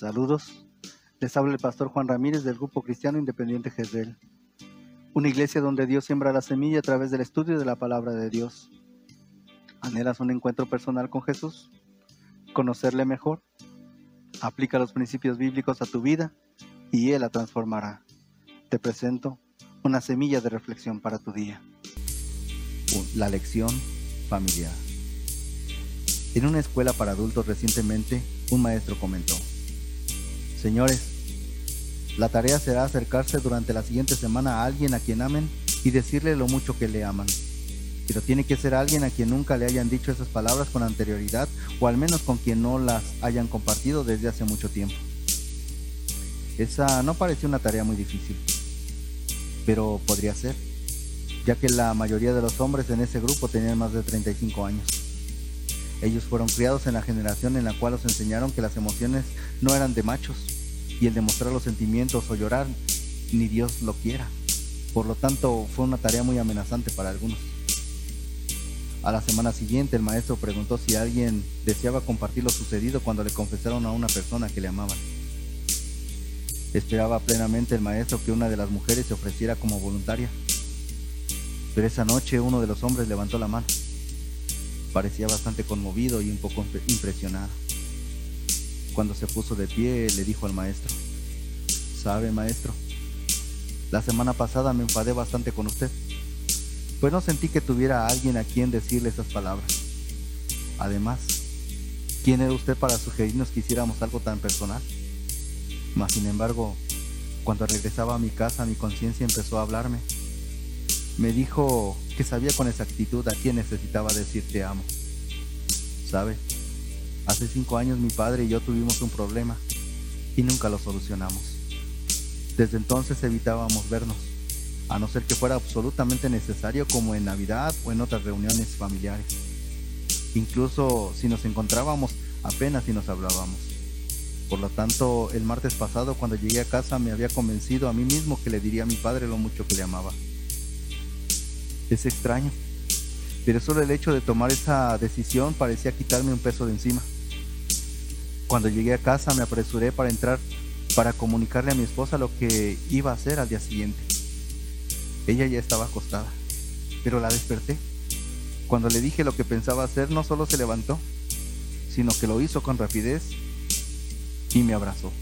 Saludos. Les habla el pastor Juan Ramírez del Grupo Cristiano Independiente Jezreel. Una iglesia donde Dios siembra la semilla a través del estudio de la palabra de Dios. ¿Anhelas un encuentro personal con Jesús? ¿Conocerle mejor? Aplica los principios bíblicos a tu vida y Él la transformará. Te presento una semilla de reflexión para tu día. La lección familiar. En una escuela para adultos recientemente, un maestro comentó, Señores, la tarea será acercarse durante la siguiente semana a alguien a quien amen y decirle lo mucho que le aman. Pero tiene que ser alguien a quien nunca le hayan dicho esas palabras con anterioridad o al menos con quien no las hayan compartido desde hace mucho tiempo. Esa no pareció una tarea muy difícil, pero podría ser, ya que la mayoría de los hombres en ese grupo tenían más de 35 años. Ellos fueron criados en la generación en la cual los enseñaron que las emociones no eran de machos y el demostrar los sentimientos o llorar ni Dios lo quiera. Por lo tanto, fue una tarea muy amenazante para algunos. A la semana siguiente, el maestro preguntó si alguien deseaba compartir lo sucedido cuando le confesaron a una persona que le amaba. Esperaba plenamente el maestro que una de las mujeres se ofreciera como voluntaria. Pero esa noche uno de los hombres levantó la mano. Parecía bastante conmovido y un poco impresionado. Cuando se puso de pie, le dijo al maestro, ¿sabe, maestro? La semana pasada me enfadé bastante con usted, pues no sentí que tuviera a alguien a quien decirle esas palabras. Además, ¿quién era usted para sugerirnos que hiciéramos algo tan personal? Mas, sin embargo, cuando regresaba a mi casa, mi conciencia empezó a hablarme me dijo que sabía con exactitud a quién necesitaba decir te amo. ¿Sabe? Hace cinco años mi padre y yo tuvimos un problema y nunca lo solucionamos. Desde entonces evitábamos vernos, a no ser que fuera absolutamente necesario como en Navidad o en otras reuniones familiares. Incluso si nos encontrábamos, apenas si nos hablábamos. Por lo tanto, el martes pasado cuando llegué a casa me había convencido a mí mismo que le diría a mi padre lo mucho que le amaba. Es extraño, pero solo el hecho de tomar esa decisión parecía quitarme un peso de encima. Cuando llegué a casa me apresuré para entrar para comunicarle a mi esposa lo que iba a hacer al día siguiente. Ella ya estaba acostada, pero la desperté. Cuando le dije lo que pensaba hacer, no solo se levantó, sino que lo hizo con rapidez y me abrazó.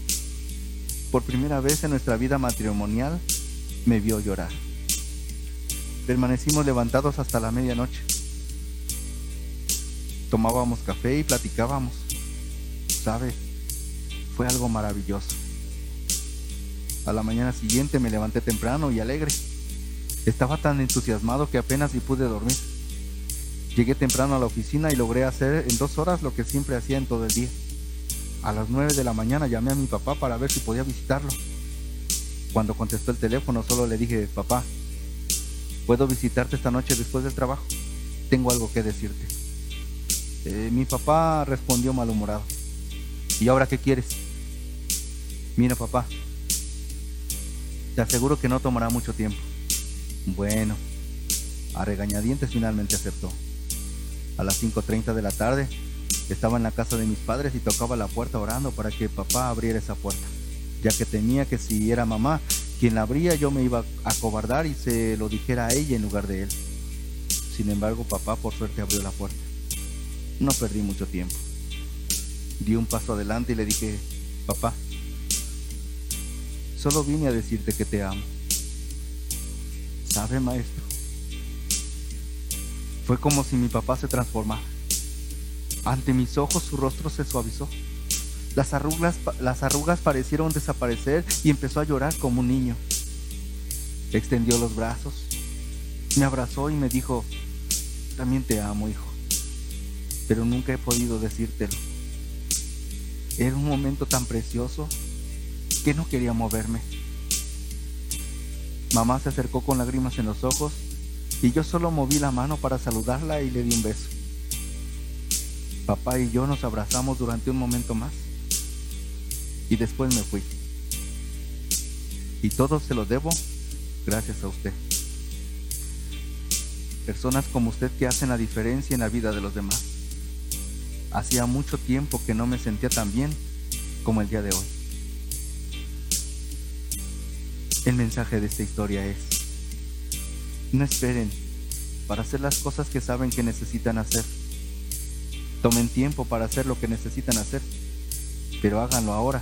Por primera vez en nuestra vida matrimonial me vio llorar. Permanecimos levantados hasta la medianoche. Tomábamos café y platicábamos. ¿Sabe? Fue algo maravilloso. A la mañana siguiente me levanté temprano y alegre. Estaba tan entusiasmado que apenas si pude dormir. Llegué temprano a la oficina y logré hacer en dos horas lo que siempre hacía en todo el día. A las nueve de la mañana llamé a mi papá para ver si podía visitarlo. Cuando contestó el teléfono solo le dije, papá, ¿Puedo visitarte esta noche después del trabajo? Tengo algo que decirte. Eh, mi papá respondió malhumorado. ¿Y ahora qué quieres? Mira, papá. Te aseguro que no tomará mucho tiempo. Bueno, a regañadientes finalmente aceptó. A las 5.30 de la tarde estaba en la casa de mis padres y tocaba la puerta orando para que papá abriera esa puerta, ya que temía que si era mamá quien la abría yo me iba a cobardar y se lo dijera a ella en lugar de él. Sin embargo, papá por suerte abrió la puerta. No perdí mucho tiempo. Di un paso adelante y le dije, papá, solo vine a decirte que te amo. ¿Sabe, maestro? Fue como si mi papá se transformara. Ante mis ojos su rostro se suavizó. Las arrugas, las arrugas parecieron desaparecer y empezó a llorar como un niño. Extendió los brazos, me abrazó y me dijo, también te amo, hijo, pero nunca he podido decírtelo. Era un momento tan precioso que no quería moverme. Mamá se acercó con lágrimas en los ojos y yo solo moví la mano para saludarla y le di un beso. Papá y yo nos abrazamos durante un momento más y después me fui. Y todo se lo debo gracias a usted. Personas como usted que hacen la diferencia en la vida de los demás. Hacía mucho tiempo que no me sentía tan bien como el día de hoy. El mensaje de esta historia es, no esperen para hacer las cosas que saben que necesitan hacer. Tomen tiempo para hacer lo que necesitan hacer, pero háganlo ahora,